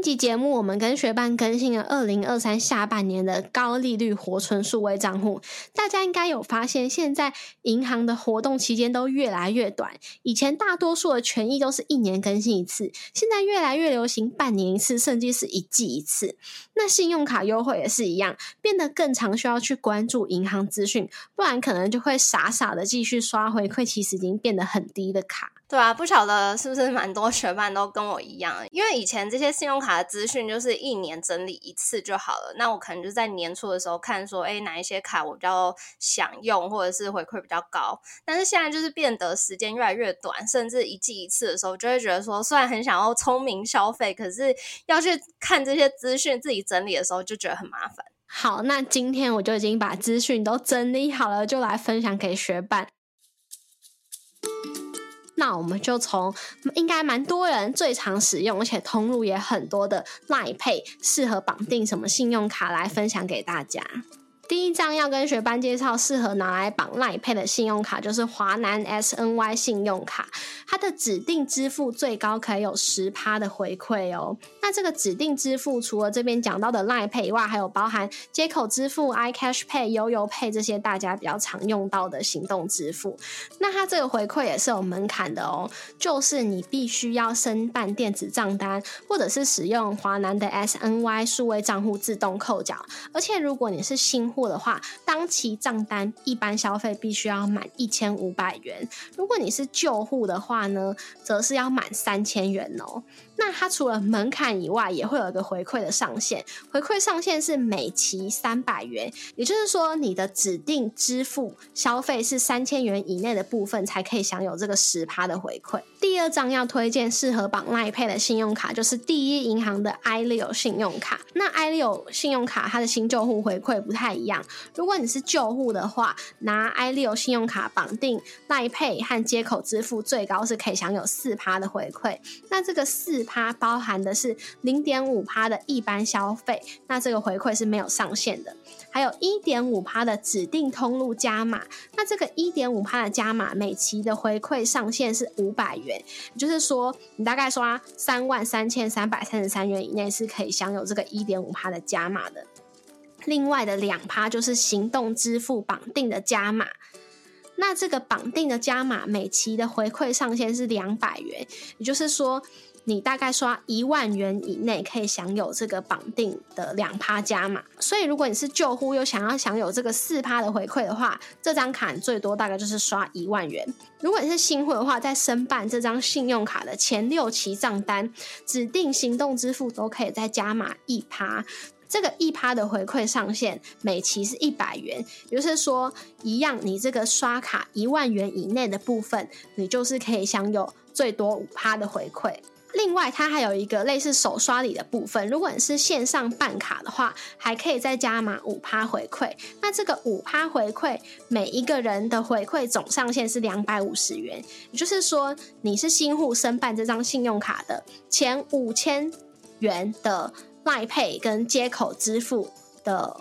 一集节目，我们跟学伴更新了二零二三下半年的高利率活存数位账户。大家应该有发现，现在银行的活动期间都越来越短。以前大多数的权益都是一年更新一次，现在越来越流行半年一次，甚至是一季一次。那信用卡优惠也是一样，变得更常需要去关注银行资讯，不然可能就会傻傻的继续刷回馈，其实已经变得很低的卡。对啊，不晓得是不是蛮多学伴都跟我一样，因为以前这些信用卡的资讯就是一年整理一次就好了。那我可能就在年初的时候看说，哎，哪一些卡我比较想用，或者是回馈比较高。但是现在就是变得时间越来越短，甚至一季一次的时候，就会觉得说，虽然很想要聪明消费，可是要去看这些资讯自己整理的时候，就觉得很麻烦。好，那今天我就已经把资讯都整理好了，就来分享给学伴。那我们就从应该蛮多人最常使用，而且通路也很多的 Line Pay 适合绑定什么信用卡来分享给大家。第一张要跟学班介绍适合拿来绑赖配的信用卡，就是华南 SNY 信用卡。它的指定支付最高可以有十趴的回馈哦。那这个指定支付除了这边讲到的赖配以外，还有包含接口支付、iCash Pay、悠游配这些大家比较常用到的行动支付。那它这个回馈也是有门槛的哦，就是你必须要申办电子账单，或者是使用华南的 SNY 数位账户自动扣缴。而且如果你是新户户的话，当期账单一般消费必须要满一千五百元；如果你是旧户的话呢，则是要满三千元哦。那它除了门槛以外，也会有一个回馈的上限，回馈上限是每期三百元，也就是说你的指定支付消费是三千元以内的部分，才可以享有这个十趴的回馈。第二张要推荐适合绑 Line Pay 的信用卡，就是第一银行的 i 六信用卡。那 i 六信用卡它的新旧户回馈不太一样，如果你是旧户的话，拿 i 六信用卡绑定 Line Pay 和接口支付，最高是可以享有四趴的回馈。那这个四趴包含的是零点五趴的一般消费，那这个回馈是没有上限的。还有一点五趴的指定通路加码，那这个一点五趴的加码，每期的回馈上限是五百元，也就是说你大概刷三万三千三百三十三元以内是可以享有这个一点五趴的加码的。另外的两趴就是行动支付绑定的加码。那这个绑定的加码每期的回馈上限是两百元，也就是说，你大概刷一万元以内可以享有这个绑定的两趴加码。所以，如果你是旧户又想要享有这个四趴的回馈的话，这张卡最多大概就是刷一万元。如果你是新户的话，在申办这张信用卡的前六期账单，指定行动支付都可以再加码一趴。这个一趴的回馈上限每期是一百元，也就是说，一样你这个刷卡一万元以内的部分，你就是可以享有最多五趴的回馈。另外，它还有一个类似手刷礼的部分，如果你是线上办卡的话，还可以再加码五趴回馈。那这个五趴回馈，每一个人的回馈总上限是两百五十元，也就是说，你是新户申办这张信用卡的前五千元的。赖配跟接口支付的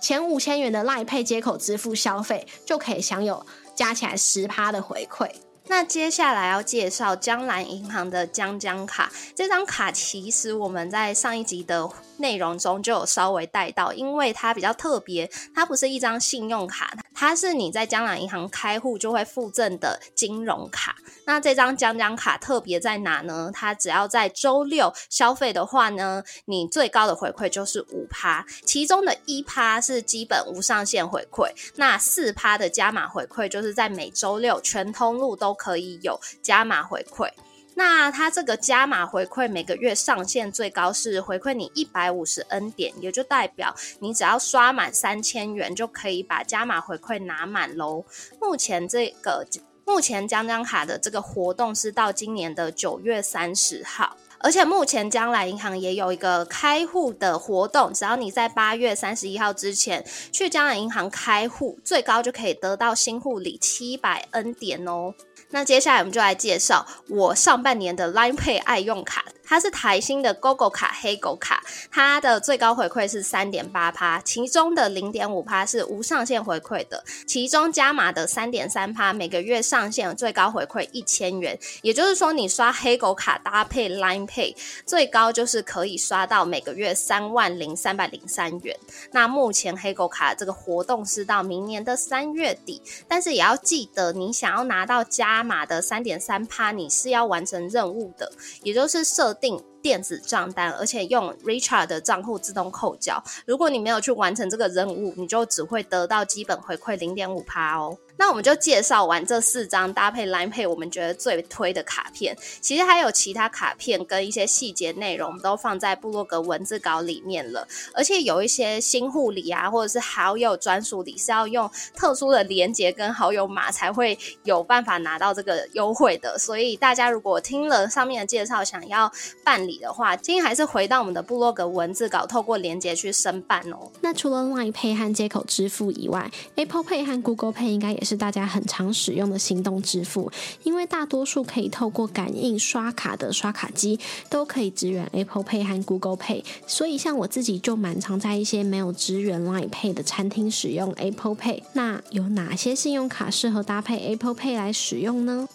前五千元的赖配接口支付消费，就可以享有加起来十趴的回馈。那接下来要介绍江南银行的江江卡，这张卡其实我们在上一集的内容中就有稍微带到，因为它比较特别，它不是一张信用卡，它是你在江南银行开户就会附赠的金融卡。那这张江江卡特别在哪呢？它只要在周六消费的话呢，你最高的回馈就是五趴，其中的一趴是基本无上限回馈，那四趴的加码回馈就是在每周六全通路都可以有加码回馈。那它这个加码回馈每个月上限最高是回馈你一百五十 N 点，也就代表你只要刷满三千元就可以把加码回馈拿满喽。目前这个目前江江卡的这个活动是到今年的九月三十号。而且目前将来银行也有一个开户的活动，只要你在八月三十一号之前去将来银行开户，最高就可以得到新户里七百 N 点哦。那接下来我们就来介绍我上半年的 Line Pay 爱用卡。它是台新的 GoGo 卡黑狗卡，它的最高回馈是三点八趴，其中的零点五趴是无上限回馈的，其中加码的三点三趴，每个月上限最高回馈一千元，也就是说你刷黑狗卡搭配 Line Pay，最高就是可以刷到每个月三万零三百零三元。那目前黑狗卡这个活动是到明年的三月底，但是也要记得，你想要拿到加码的三点三趴，你是要完成任务的，也就是设。定电子账单，而且用 Richard 的账户自动扣缴。如果你没有去完成这个任务，你就只会得到基本回馈零点五趴哦。那我们就介绍完这四张搭配 Line Pay，我们觉得最推的卡片。其实还有其他卡片跟一些细节内容，都放在部落格文字稿里面了。而且有一些新护理啊，或者是好友专属礼，是要用特殊的连接跟好友码才会有办法拿到这个优惠的。所以大家如果听了上面的介绍，想要办理的话，建议还是回到我们的部落格文字稿，透过连接去申办哦。那除了 Line Pay 和接口支付以外，Apple Pay 和 Google Pay 应该也是大家很常使用的行动支付，因为大多数可以透过感应刷卡的刷卡机都可以支援 Apple Pay 和 Google Pay，所以像我自己就蛮常在一些没有支援 Line Pay 的餐厅使用 Apple Pay。那有哪些信用卡适合搭配 Apple Pay 来使用呢？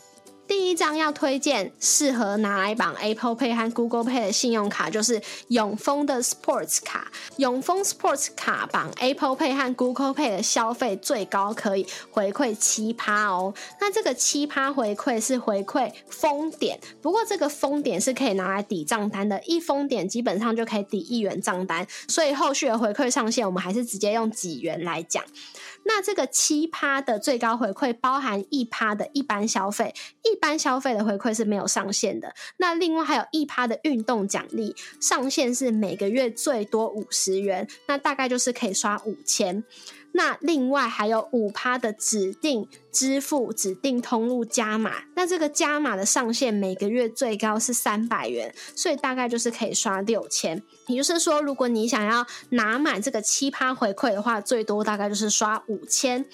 第一张要推荐适合拿来绑 Apple Pay 和 Google Pay 的信用卡，就是永丰的 Sports 卡。永丰 Sports 卡绑 Apple Pay 和 Google Pay 的消费最高可以回馈七趴哦。那这个七趴回馈是回馈封点，不过这个封点是可以拿来抵账单的，一封点基本上就可以抵一元账单，所以后续的回馈上限我们还是直接用几元来讲。那这个七趴的最高回馈包含一趴的一般消费，一一般消费的回馈是没有上限的。那另外还有一趴的运动奖励，上限是每个月最多五十元，那大概就是可以刷五千。那另外还有五趴的指定支付指定通路加码，那这个加码的上限每个月最高是三百元，所以大概就是可以刷六千。也就是说，如果你想要拿满这个七趴回馈的话，最多大概就是刷五千。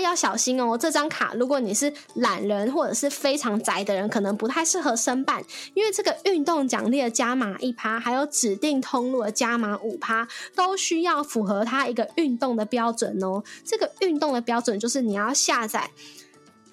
要小心哦，这张卡如果你是懒人或者是非常宅的人，可能不太适合申办，因为这个运动奖励的加码一趴，还有指定通路的加码五趴，都需要符合它一个运动的标准哦。这个运动的标准就是你要下载。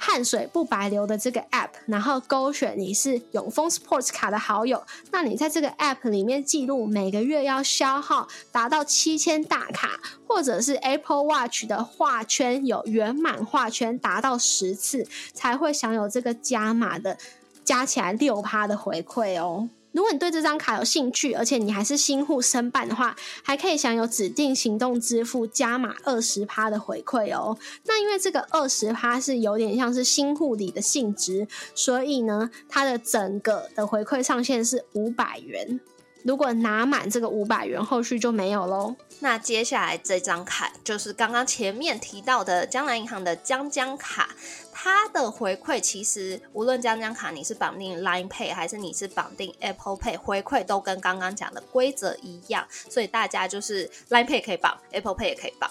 汗水不白流的这个 app，然后勾选你是永丰 Sports 卡的好友，那你在这个 app 里面记录每个月要消耗达到七千大卡，或者是 Apple Watch 的画圈有圆满画圈达到十次，才会享有这个加码的加起来六趴的回馈哦。如果你对这张卡有兴趣，而且你还是新户申办的话，还可以享有指定行动支付加码二十趴的回馈哦。那因为这个二十趴是有点像是新户礼的性质，所以呢，它的整个的回馈上限是五百元。如果拿满这个五百元，后续就没有喽。那接下来这张卡就是刚刚前面提到的江南银行的江江卡，它的回馈其实无论江江卡你是绑定 Line Pay 还是你是绑定 Apple Pay，回馈都跟刚刚讲的规则一样，所以大家就是 Line Pay 可以绑，Apple Pay 也可以绑。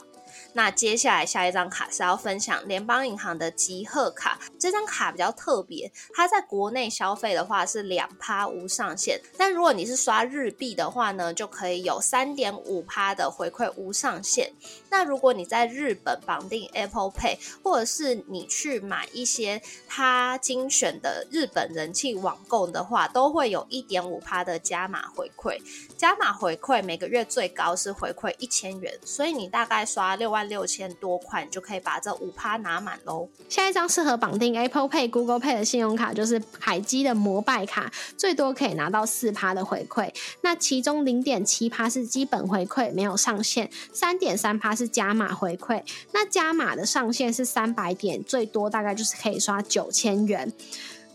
那接下来下一张卡是要分享联邦银行的集贺卡，这张卡比较特别，它在国内消费的话是两趴无上限，但如果你是刷日币的话呢，就可以有三点五趴的回馈无上限。那如果你在日本绑定 Apple Pay，或者是你去买一些它精选的日本人气网购的话，都会有一点五趴的加码回馈。加码回馈每个月最高是回馈一千元，所以你大概刷六万。六千多块，就可以把这五趴拿满喽。下一张适合绑定 Apple Pay、Google Pay 的信用卡就是海基的摩拜卡，最多可以拿到四趴的回馈。那其中零点七趴是基本回馈，没有上限；三点三趴是加码回馈。那加码的上限是三百点，最多大概就是可以刷九千元。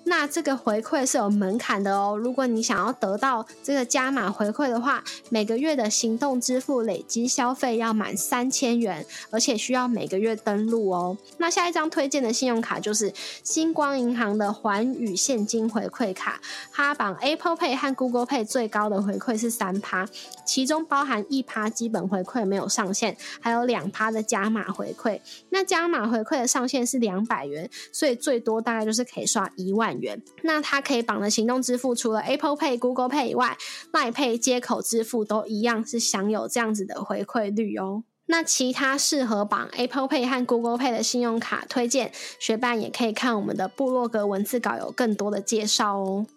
那这个回馈是有门槛的哦。如果你想要得到这个加码回馈的话，每个月的行动支付累积消费要满三千元，而且需要每个月登录哦。那下一张推荐的信用卡就是星光银行的环宇现金回馈卡，它绑 Apple Pay 和 Google Pay 最高的回馈是三趴，其中包含一趴基本回馈没有上限，还有两趴的加码回馈。那加码回馈的上限是两百元，所以最多大概就是可以刷一万。那它可以绑的行动支付，除了 Apple Pay、Google Pay 以外外配接口支付都一样是享有这样子的回馈率哦。那其他适合绑 Apple Pay 和 Google Pay 的信用卡推荐，学伴也可以看我们的部落格文字稿，有更多的介绍哦。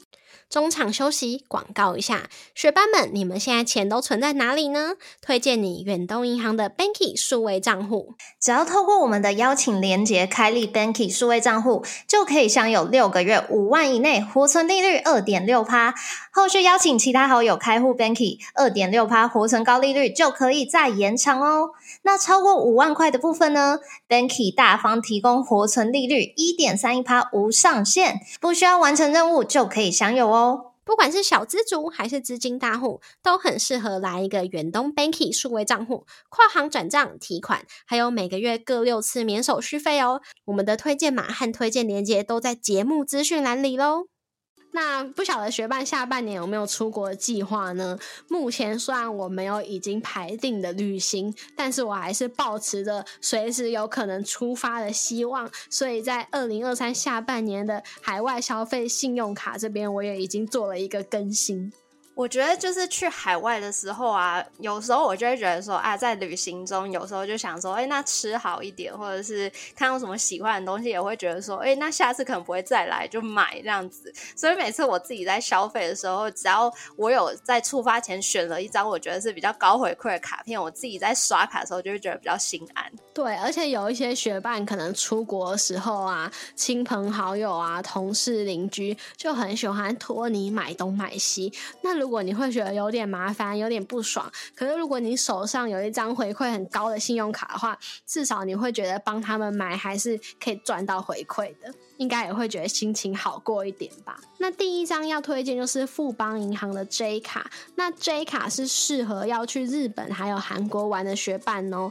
中场休息，广告一下，学班们，你们现在钱都存在哪里呢？推荐你远东银行的 Banky 数位账户，只要透过我们的邀请连接开立 Banky 数位账户，就可以享有六个月五万以内活存利率二点六趴。后续邀请其他好友开户 Banky，二点六趴活存高利率就可以再延长哦。那超过五万块的部分呢？Banky 大方提供活存利率一点三一趴无上限，不需要完成任务就可以享有哦。不管是小资族还是资金大户，都很适合来一个远东 Banky 数位账户，跨行转账、提款，还有每个月各六次免手续费哦。我们的推荐码和推荐链接都在节目资讯栏里喽。那不晓得学伴下半年有没有出国计划呢？目前虽然我没有已经排定的旅行，但是我还是抱持着随时有可能出发的希望。所以在二零二三下半年的海外消费信用卡这边，我也已经做了一个更新。我觉得就是去海外的时候啊，有时候我就会觉得说啊，在旅行中有时候就想说，哎，那吃好一点，或者是看到什么喜欢的东西，也会觉得说，哎，那下次可能不会再来，就买这样子。所以每次我自己在消费的时候，只要我有在出发前选了一张我觉得是比较高回馈的卡片，我自己在刷卡的时候就会觉得比较心安。对，而且有一些学伴可能出国的时候啊，亲朋好友啊、同事邻居就很喜欢托你买东买西，那。如果你会觉得有点麻烦、有点不爽，可是如果你手上有一张回馈很高的信用卡的话，至少你会觉得帮他们买还是可以赚到回馈的，应该也会觉得心情好过一点吧。那第一张要推荐就是富邦银行的 J 卡，那 J 卡是适合要去日本还有韩国玩的学伴哦。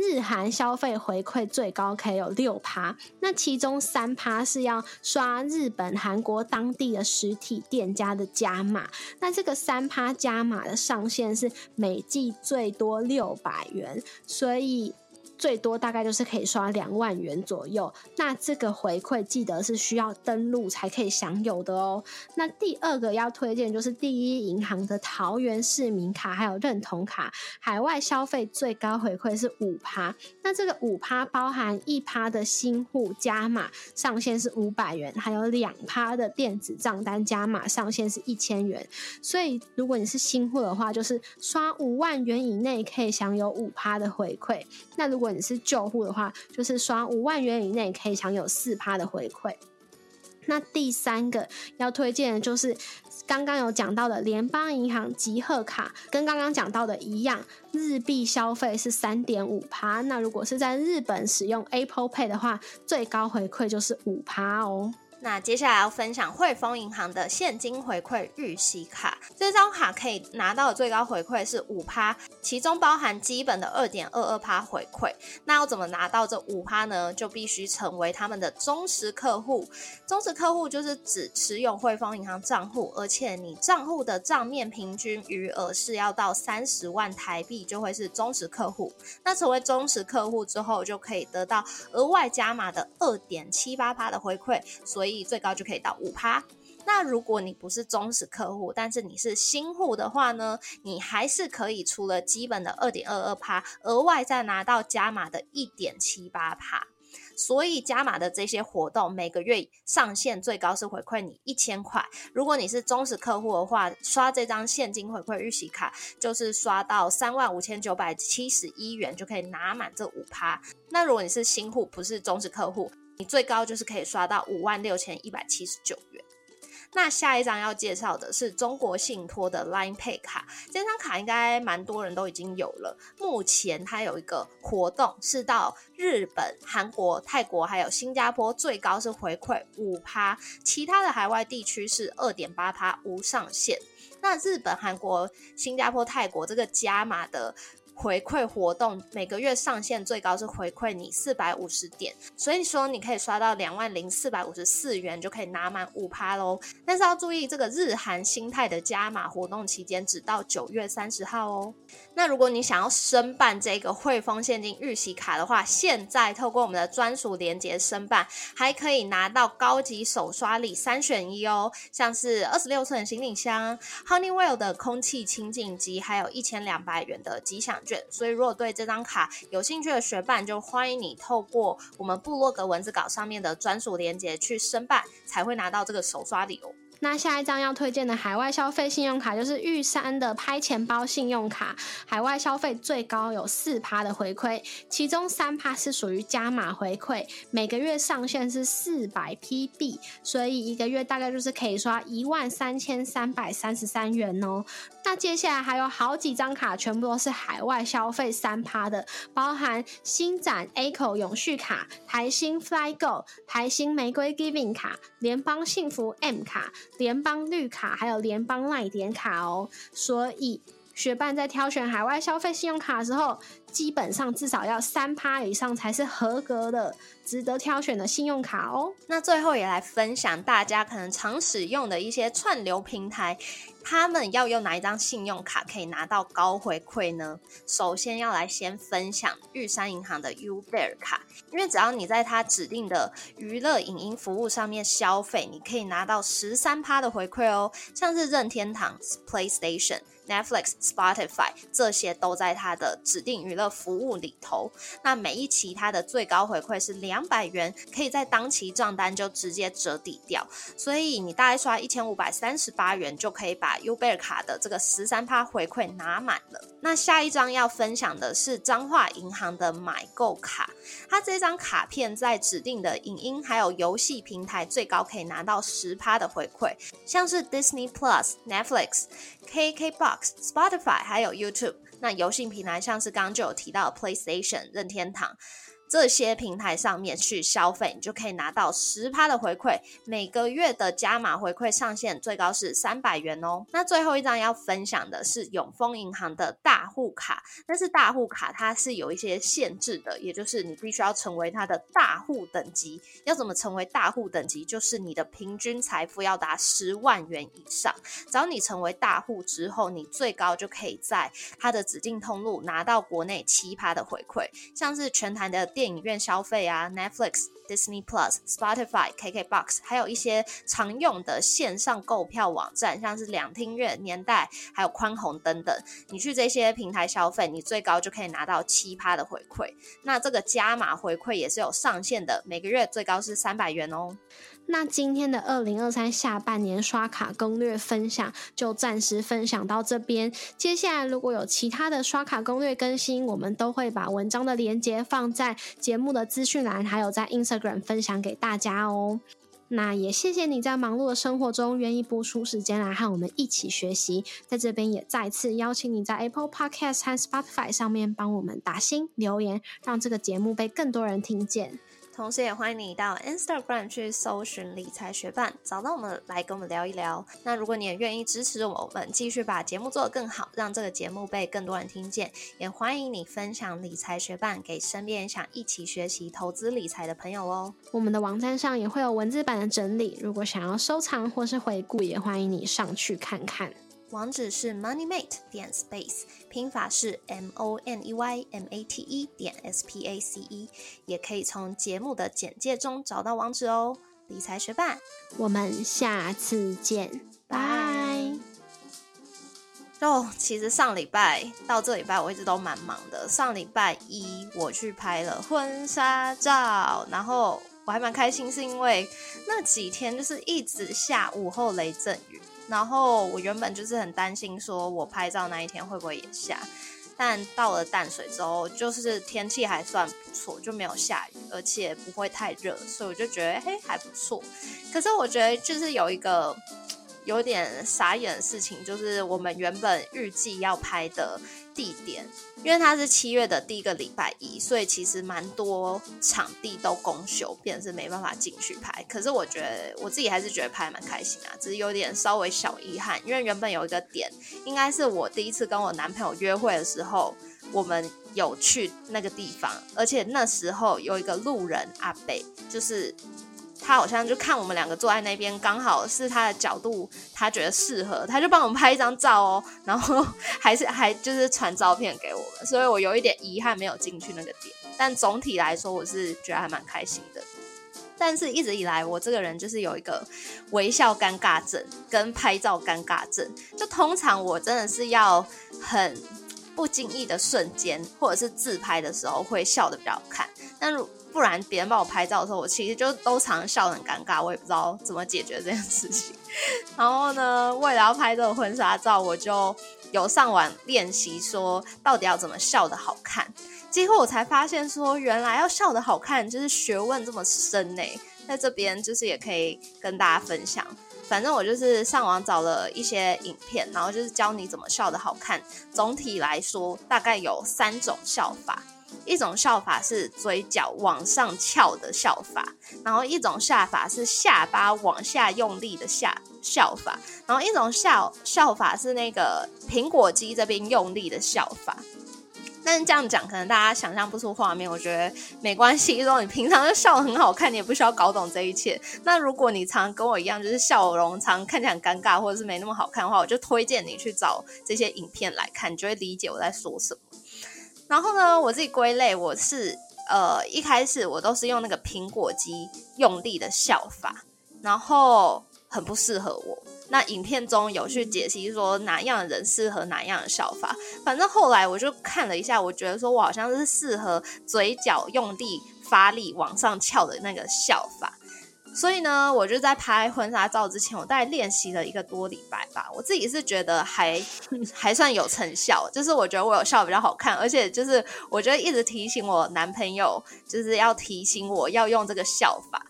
日韩消费回馈最高可以有六趴，那其中三趴是要刷日本、韩国当地的实体店家的加码，那这个三趴加码的上限是每季最多六百元，所以。最多大概就是可以刷两万元左右，那这个回馈记得是需要登录才可以享有的哦。那第二个要推荐就是第一银行的桃园市民卡还有认同卡，海外消费最高回馈是五趴，那这个五趴包含一趴的新户加码上限是五百元，还有两趴的电子账单加码上限是一千元，所以如果你是新户的话，就是刷五万元以内可以享有五趴的回馈，那如果你是救护的话，就是刷五万元以内可以享有四趴的回馈。那第三个要推荐的就是刚刚有讲到的联邦银行集贺卡，跟刚刚讲到的一样，日币消费是三点五趴。那如果是在日本使用 Apple Pay 的话，最高回馈就是五趴哦。那接下来要分享汇丰银行的现金回馈预息卡，这张卡可以拿到的最高回馈是五趴，其中包含基本的二点二二趴回馈。那要怎么拿到这五趴呢？就必须成为他们的忠实客户。忠实客户就是指持有汇丰银行账户，而且你账户的账面平均余额是要到三十万台币，就会是忠实客户。那成为忠实客户之后，就可以得到额外加码的二点七八趴的回馈，所以。最高就可以到五趴。那如果你不是忠实客户，但是你是新户的话呢，你还是可以除了基本的二点二二趴，额外再拿到加码的一点七八趴。所以加码的这些活动，每个月上限最高是回馈你一千块。如果你是忠实客户的话，刷这张现金回馈预习卡，就是刷到三万五千九百七十一元就可以拿满这五趴。那如果你是新户，不是忠实客户。你最高就是可以刷到五万六千一百七十九元。那下一张要介绍的是中国信托的 Line Pay 卡，这张卡应该蛮多人都已经有了。目前它有一个活动，是到日本、韩国、泰国还有新加坡，最高是回馈五趴，其他的海外地区是二点八趴，无上限。那日本、韩国、新加坡、泰国这个加码的。回馈活动每个月上限最高是回馈你四百五十点，所以说你可以刷到两万零四百五十四元就可以拿满五趴喽。但是要注意，这个日韩新泰的加码活动期间只到九月三十号哦。那如果你想要申办这个汇丰现金预习卡的话，现在透过我们的专属连接申办，还可以拿到高级手刷礼三选一哦，像是二十六寸行李箱、Honeywell 的空气清净机，还有一千两百元的吉祥。所以，如果对这张卡有兴趣的学伴，就欢迎你透过我们部落格文字稿上面的专属链接去申办，才会拿到这个手刷礼哦。那下一张要推荐的海外消费信用卡就是玉山的拍钱包信用卡，海外消费最高有四趴的回馈，其中三趴是属于加码回馈，每个月上限是四百 PB，所以一个月大概就是可以刷一万三千三百三十三元哦。那接下来还有好几张卡，全部都是海外消费三趴的，包含新展 A 口永续卡、台新 FlyGo、台新玫瑰 Giving 卡、联邦幸福 M 卡。联邦绿卡还有联邦赖点卡哦，所以学伴在挑选海外消费信用卡的时候，基本上至少要三趴以上才是合格的、值得挑选的信用卡哦。那最后也来分享大家可能常使用的一些串流平台。他们要用哪一张信用卡可以拿到高回馈呢？首先要来先分享玉山银行的 Uber 卡，因为只要你在它指定的娱乐影音服务上面消费，你可以拿到十三趴的回馈哦。像是任天堂 PlayStation、Netflix、Spotify 这些都在它的指定娱乐服务里头。那每一期它的最高回馈是两百元，可以在当期账单就直接折抵掉，所以你大概刷一千五百三十八元就可以把。Uber 卡的这个十三趴回馈拿满了，那下一张要分享的是彰化银行的买购卡，它这张卡片在指定的影音还有游戏平台最高可以拿到十趴的回馈，像是 Disney Plus、Netflix、KKBox、Spotify 还有 YouTube，那游戏平台上次刚刚就有提到 PlayStation、任天堂。这些平台上面去消费，你就可以拿到十趴的回馈。每个月的加码回馈上限最高是三百元哦。那最后一张要分享的是永丰银行的大户卡，但是大户卡它是有一些限制的，也就是你必须要成为它的大户等级。要怎么成为大户等级？就是你的平均财富要达十万元以上。只要你成为大户之后，你最高就可以在它的指定通路拿到国内七趴的回馈，像是全台的。电影院消费啊，Netflix、Disney Plus、Spotify、KKBox，还有一些常用的线上购票网站，像是两厅院、年代，还有宽宏等等。你去这些平台消费，你最高就可以拿到七趴的回馈。那这个加码回馈也是有上限的，每个月最高是三百元哦。那今天的二零二三下半年刷卡攻略分享就暂时分享到这边。接下来如果有其他的刷卡攻略更新，我们都会把文章的连接放在节目的资讯栏，还有在 Instagram 分享给大家哦。那也谢谢你在忙碌的生活中愿意播出时间来和我们一起学习。在这边也再次邀请你在 Apple Podcast 和 Spotify 上面帮我们打星留言，让这个节目被更多人听见。同时，也欢迎你到 Instagram 去搜寻理财学伴，找到我们来跟我们聊一聊。那如果你也愿意支持我们，继续把节目做得更好，让这个节目被更多人听见，也欢迎你分享理财学伴给身边想一起学习投资理财的朋友哦。我们的网站上也会有文字版的整理，如果想要收藏或是回顾，也欢迎你上去看看。网址是 moneymate 点 space，拼法是 m o n e y m a t e 点 s p a c e，也可以从节目的简介中找到网址哦。理财学霸，我们下次见，拜。哦，其实上礼拜到这礼拜我一直都蛮忙的。上礼拜一我去拍了婚纱照，然后我还蛮开心，是因为那几天就是一直下午后雷阵雨。然后我原本就是很担心，说我拍照那一天会不会也下，但到了淡水之后，就是天气还算不错，就没有下雨，而且不会太热，所以我就觉得嘿还不错。可是我觉得就是有一个有点傻眼的事情，就是我们原本预计要拍的地点，因为它是七月的第一个礼拜一，所以其实蛮多场地都公休，便是没办法进去拍。可是我觉得我自己还是觉得拍蛮开心啊，只是有点稍微小遗憾，因为原本有一个点，应该是我第一次跟我男朋友约会的时候，我们有去那个地方，而且那时候有一个路人阿北，就是。他好像就看我们两个坐在那边，刚好是他的角度，他觉得适合，他就帮我们拍一张照哦，然后还是还就是传照片给我们，所以我有一点遗憾没有进去那个点，但总体来说我是觉得还蛮开心的。但是一直以来我这个人就是有一个微笑尴尬症跟拍照尴尬症，就通常我真的是要很不经意的瞬间，或者是自拍的时候会笑的比较好看，但如不然别人帮我拍照的时候，我其实就都常笑得很尴尬，我也不知道怎么解决这件事情。然后呢，为了要拍这个婚纱照，我就有上网练习，说到底要怎么笑的好看。结果我才发现，说原来要笑的好看，就是学问这么深呢。在这边就是也可以跟大家分享。反正我就是上网找了一些影片，然后就是教你怎么笑的好看。总体来说，大概有三种笑法。一种笑法是嘴角往上翘的笑法，然后一种笑法是下巴往下用力的下笑法，然后一种笑笑法是那个苹果肌这边用力的笑法。但是这样讲，可能大家想象不出画面，我觉得没关系。如果你平常就笑得很好看，你也不需要搞懂这一切。那如果你常跟我一样，就是笑容常看起来很尴尬，或者是没那么好看的话，我就推荐你去找这些影片来看，你就会理解我在说什么。然后呢，我自己归类，我是呃一开始我都是用那个苹果肌用力的笑法，然后很不适合我。那影片中有去解析说哪样的人适合哪样的笑法，反正后来我就看了一下，我觉得说我好像是适合嘴角用力发力往上翘的那个笑法。所以呢，我就在拍婚纱照之前，我大概练习了一个多礼拜吧。我自己是觉得还 还算有成效，就是我觉得我有笑比较好看，而且就是我觉得一直提醒我男朋友，就是要提醒我要用这个笑法。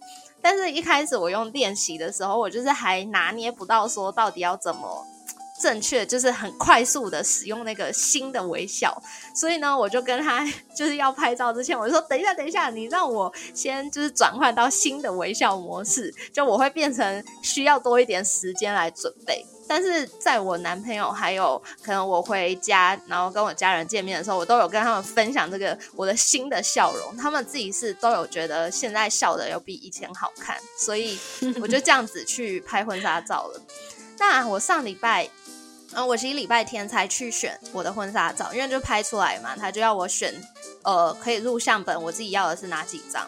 但是一开始我用练习的时候，我就是还拿捏不到说到底要怎么。正确就是很快速的使用那个新的微笑，所以呢，我就跟他 就是要拍照之前，我就说等一下，等一下，你让我先就是转换到新的微笑模式，就我会变成需要多一点时间来准备。但是在我男朋友还有可能我回家，然后跟我家人见面的时候，我都有跟他们分享这个我的新的笑容，他们自己是都有觉得现在笑的有比以前好看，所以我就这样子去拍婚纱照了。那我上礼拜。嗯，我是一礼拜天才去选我的婚纱照，因为就拍出来嘛，他就要我选，呃，可以录像本，我自己要的是哪几张。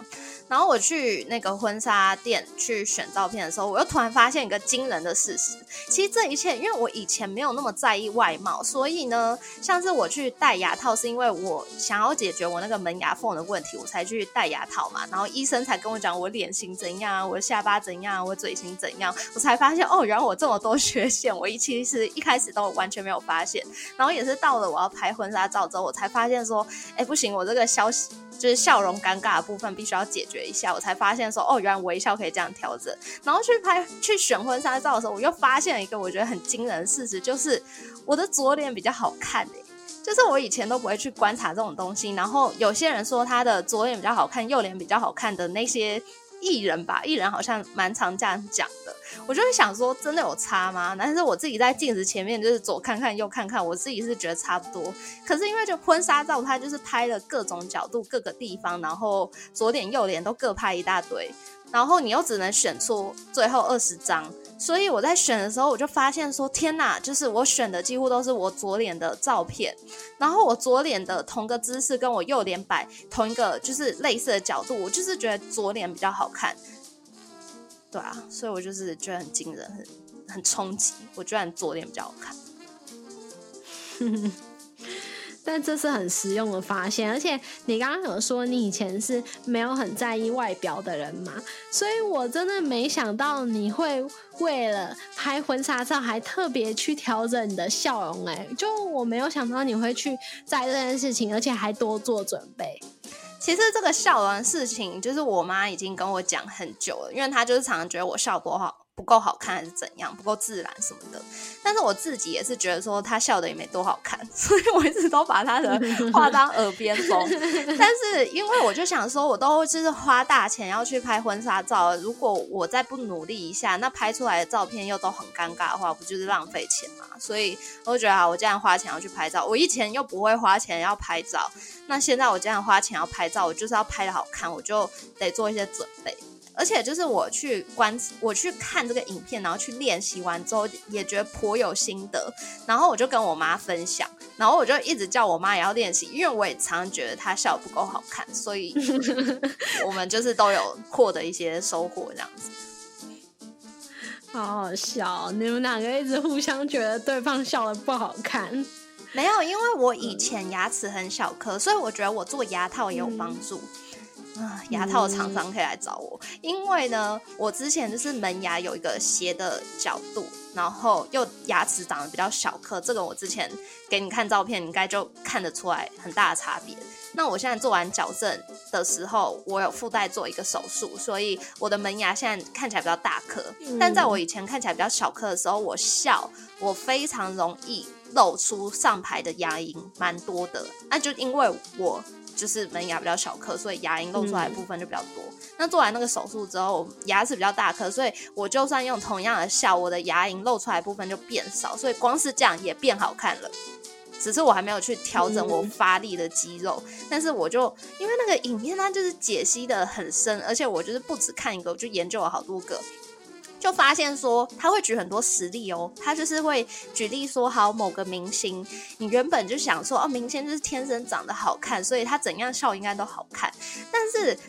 然后我去那个婚纱店去选照片的时候，我又突然发现一个惊人的事实。其实这一切，因为我以前没有那么在意外貌，所以呢，像是我去戴牙套，是因为我想要解决我那个门牙缝的问题，我才去戴牙套嘛。然后医生才跟我讲我脸型怎样啊，我的下巴怎样啊，我嘴型怎样，我才发现哦，原来我这么多 缺陷，我一其实一开始都完全没有发现。然后也是到了我要拍婚纱照之后，我才发现说，哎，不行，我这个消息。就是笑容尴尬的部分必须要解决一下，我才发现说哦，原来微笑可以这样调整。然后去拍去选婚纱照的时候，我又发现了一个我觉得很惊人的事实，就是我的左脸比较好看诶。就是我以前都不会去观察这种东西。然后有些人说他的左脸比较好看，右脸比较好看的那些艺人吧，艺人好像蛮常这样讲的。我就会想说，真的有差吗？但是我自己在镜子前面就是左看看右看看，我自己是觉得差不多。可是因为就婚纱照，它就是拍了各种角度、各个地方，然后左脸右脸都各拍一大堆，然后你又只能选出最后二十张。所以我在选的时候，我就发现说，天哪！就是我选的几乎都是我左脸的照片，然后我左脸的同个姿势跟我右脸摆同一个就是类似的角度，我就是觉得左脸比较好看。对啊，所以我就是觉得很惊人，很很冲击。我觉得左脸比较好看，但这是很实用的发现。而且你刚刚有说你以前是没有很在意外表的人嘛，所以我真的没想到你会为了拍婚纱照还特别去调整你的笑容。哎，就我没有想到你会去在意这件事情，而且还多做准备。其实这个笑容的事情，就是我妈已经跟我讲很久了，因为她就是常常觉得我笑不好不够好看还是怎样，不够自然什么的。但是我自己也是觉得说他笑的也没多好看，所以我一直都把他的 话当耳边风。但是因为我就想说，我都就是花大钱要去拍婚纱照，如果我再不努力一下，那拍出来的照片又都很尴尬的话，不就是浪费钱嘛？所以我就觉得啊，我既然花钱要去拍照，我以前又不会花钱要拍照，那现在我既然花钱要拍照，我就是要拍的好看，我就得做一些准备。而且就是我去观，我去看这个影片，然后去练习完之后，也觉得颇有心得。然后我就跟我妈分享，然后我就一直叫我妈也要练习，因为我也常常觉得她笑不够好看，所以 我们就是都有获得一些收获，这样子。好好笑，你们两个一直互相觉得对方笑的不好看。没有，因为我以前牙齿很小颗，所以我觉得我做牙套也有帮助。啊，牙套厂商可以来找我，因为呢，我之前就是门牙有一个斜的角度，然后又牙齿长得比较小颗，这个我之前给你看照片，你应该就看得出来很大的差别。那我现在做完矫正的时候，我有附带做一个手术，所以我的门牙现在看起来比较大颗，但在我以前看起来比较小颗的时候，我笑我非常容易露出上排的牙龈，蛮多的，那就因为我。就是门牙比较小颗，所以牙龈露出来部分就比较多。那做完那个手术之后，牙齿比较大颗，所以我就算用同样的笑，我的牙龈露出来部分就变少，所以光是这样也变好看了。只是我还没有去调整我发力的肌肉，但是我就因为那个影片它就是解析的很深，而且我就是不止看一个，我就研究了好多个。就发现说他会举很多实例哦，他就是会举例说，好某个明星，你原本就想说哦，明星就是天生长得好看，所以他怎样笑应该都好看。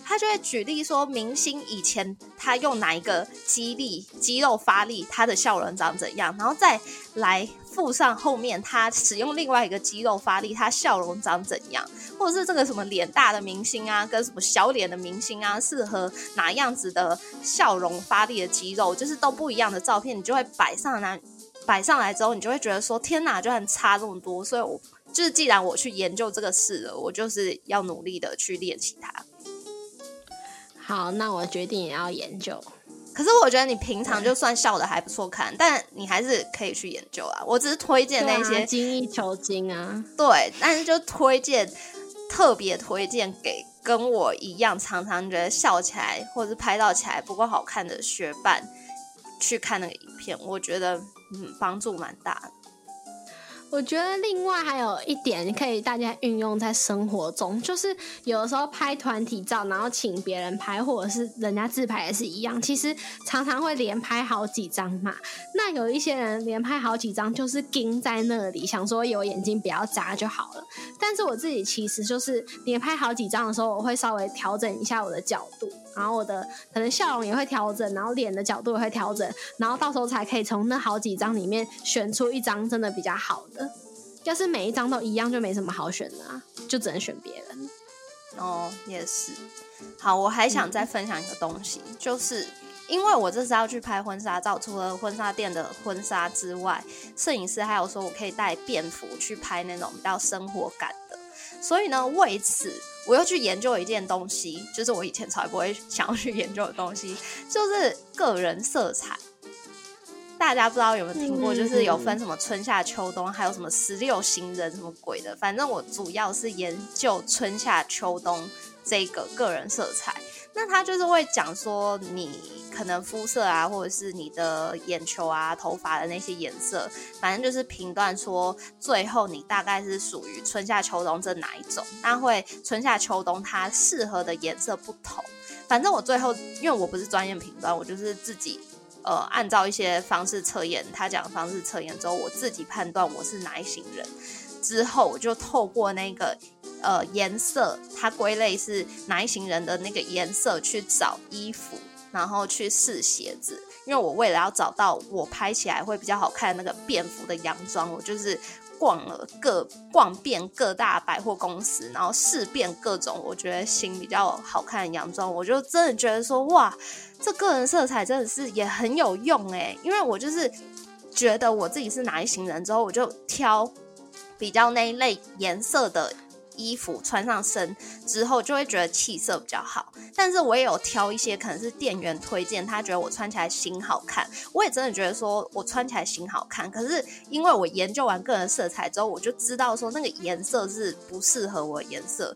他就会举例说，明星以前他用哪一个肌力、肌肉发力，他的笑容长怎样，然后再来附上后面他使用另外一个肌肉发力，他笑容长怎样，或者是这个什么脸大的明星啊，跟什么小脸的明星啊，适合哪样子的笑容发力的肌肉。就是都不一样的照片，你就会摆上来，摆上来之后，你就会觉得说：“天哪，居然差这么多！”所以，我就是既然我去研究这个事了，我就是要努力的去练习它。好，那我决定也要研究。可是我觉得你平常就算笑的还不错看，但你还是可以去研究啊。我只是推荐那些精益求精啊。对，但是就推荐特别推荐给跟我一样常常觉得笑起来或者是拍照起来不够好看的学伴。去看那个影片，我觉得嗯帮助蛮大的。我觉得另外还有一点可以大家运用在生活中，就是有的时候拍团体照，然后请别人拍，或者是人家自拍也是一样。其实常常会连拍好几张嘛。那有一些人连拍好几张，就是盯在那里，想说有眼睛不要眨就好了。但是我自己其实就是连拍好几张的时候，我会稍微调整一下我的角度，然后我的可能笑容也会调整，然后脸的角度也会调整，然后到时候才可以从那好几张里面选出一张真的比较好的。要是每一张都一样，就没什么好选的啊，就只能选别人。哦，也是。好，我还想再分享一个东西，就是因为我这次要去拍婚纱照，除了婚纱店的婚纱之外，摄影师还有说我可以带便服去拍那种比较生活感的。所以呢，为此我又去研究一件东西，就是我以前从来不会想要去研究的东西，就是个人色彩。大家不知道有没有听过，就是有分什么春夏秋冬，还有什么十六型人什么鬼的。反正我主要是研究春夏秋冬这个个人色彩。那他就是会讲说，你可能肤色啊，或者是你的眼球啊、头发的那些颜色，反正就是评断说，最后你大概是属于春夏秋冬这哪一种。那会春夏秋冬它适合的颜色不同。反正我最后，因为我不是专业评断，我就是自己。呃，按照一些方式测验，他讲的方式测验之后，我自己判断我是哪一型人，之后我就透过那个呃颜色，它归类是哪一型人的那个颜色去找衣服，然后去试鞋子。因为我为了要找到我拍起来会比较好看的那个便服的洋装，我就是逛了各逛遍各大百货公司，然后试遍各种我觉得新比较好看的洋装，我就真的觉得说哇。这个人色彩真的是也很有用哎，因为我就是觉得我自己是哪一型人之后，我就挑比较那一类颜色的衣服穿上身之后，就会觉得气色比较好。但是我也有挑一些可能是店员推荐，他觉得我穿起来型好看，我也真的觉得说我穿起来型好看。可是因为我研究完个人色彩之后，我就知道说那个颜色是不适合我颜色。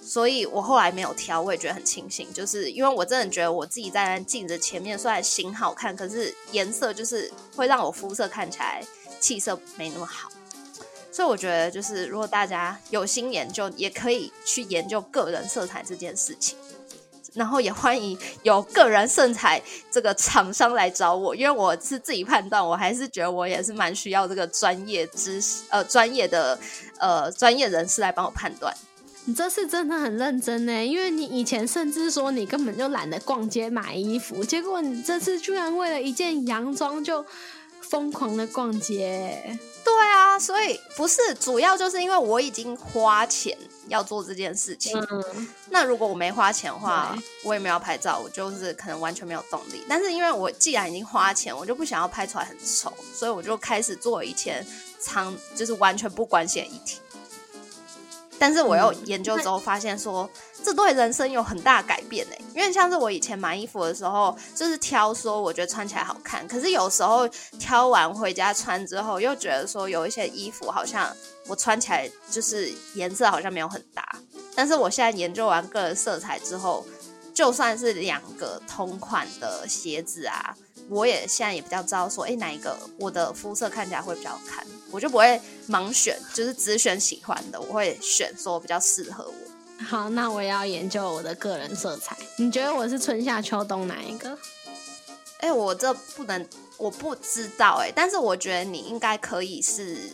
所以我后来没有挑，我也觉得很庆幸，就是因为我真的觉得我自己在镜子前面虽然型好看，可是颜色就是会让我肤色看起来气色没那么好。所以我觉得，就是如果大家有心研究，也可以去研究个人色彩这件事情。然后也欢迎有个人色彩这个厂商来找我，因为我是自己判断，我还是觉得我也是蛮需要这个专业知识，呃，专业的呃专业人士来帮我判断。你这次真的很认真呢，因为你以前甚至说你根本就懒得逛街买衣服，结果你这次居然为了一件洋装就疯狂的逛街。对啊，所以不是主要就是因为我已经花钱要做这件事情。那如果我没花钱的话，我也没有拍照，我就是可能完全没有动力。但是因为我既然已经花钱，我就不想要拍出来很丑，所以我就开始做以前常就是完全不关心的议题。但是我又研究之后发现说，这对人生有很大改变呢。因为像是我以前买衣服的时候，就是挑说我觉得穿起来好看，可是有时候挑完回家穿之后，又觉得说有一些衣服好像我穿起来就是颜色好像没有很搭。但是我现在研究完个人色彩之后，就算是两个同款的鞋子啊。我也现在也比较知道说，哎，哪一个我的肤色看起来会比较好看，我就不会盲选，就是只选喜欢的，我会选说比较适合我。好，那我也要研究我的个人色彩。你觉得我是春夏秋冬哪一个？哎，我这不能，我不知道哎，但是我觉得你应该可以是，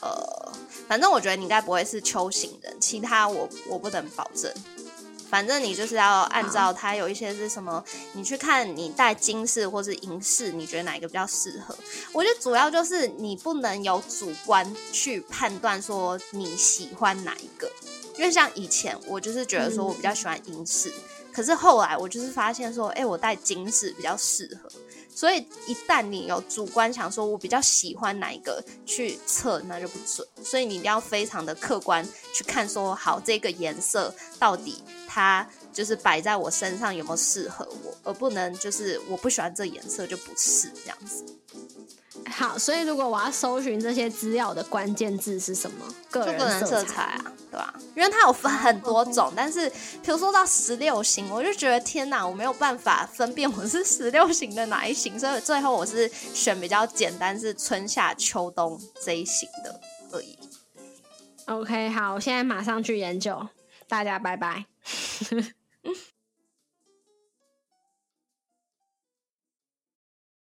呃，反正我觉得你应该不会是秋型人，其他我我不能保证。反正你就是要按照它有一些是什么，你去看你戴金饰或是银饰，你觉得哪一个比较适合？我觉得主要就是你不能有主观去判断说你喜欢哪一个，因为像以前我就是觉得说我比较喜欢银饰，可是后来我就是发现说，哎，我戴金饰比较适合。所以一旦你有主观想说我比较喜欢哪一个去测，那就不准。所以你一定要非常的客观去看说，好这个颜色到底。它就是摆在我身上有没有适合我，而不能就是我不喜欢这颜色就不是这样子。好，所以如果我要搜寻这些资料的关键字是什么？个人色彩啊，对吧？因为它有分很多种，但是比如说到十六型，我就觉得天哪，我没有办法分辨我是十六型的哪一型，所以最后我是选比较简单，是春夏秋冬这一型的而已。OK，好，我现在马上去研究，大家拜拜。